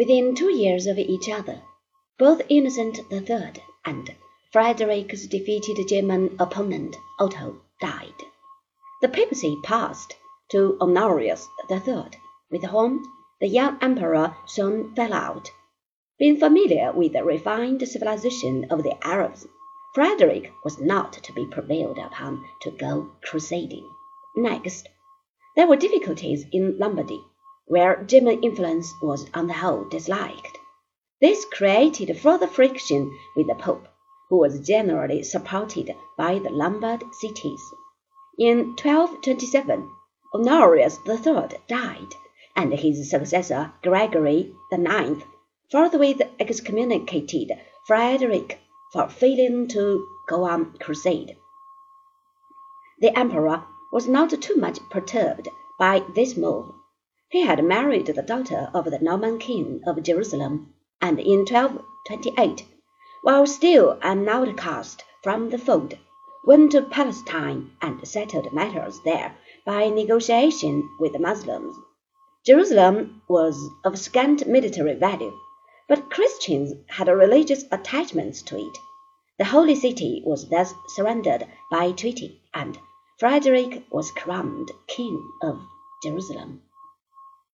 Within two years of each other, both Innocent III and Frederick's defeated German opponent Otto died. The papacy passed to Honorius III, with whom the young emperor soon fell out. Being familiar with the refined civilization of the Arabs, Frederick was not to be prevailed upon to go crusading. Next, there were difficulties in Lombardy, where German influence was on the whole disliked. This created further friction with the Pope, who was generally supported by the Lombard cities. In 1227, Honorius III died, and his successor Gregory IX forthwith excommunicated Frederick for failing to go on crusade. The emperor was not too much perturbed by this move. He had married the daughter of the Norman king of Jerusalem, and in 1228, while still an outcast from the fold, went to Palestine and settled matters there by negotiation with the Moslems. Jerusalem was of scant military value, but Christians had religious attachments to it. The holy city was thus surrendered by treaty, and Frederick was crowned king of Jerusalem.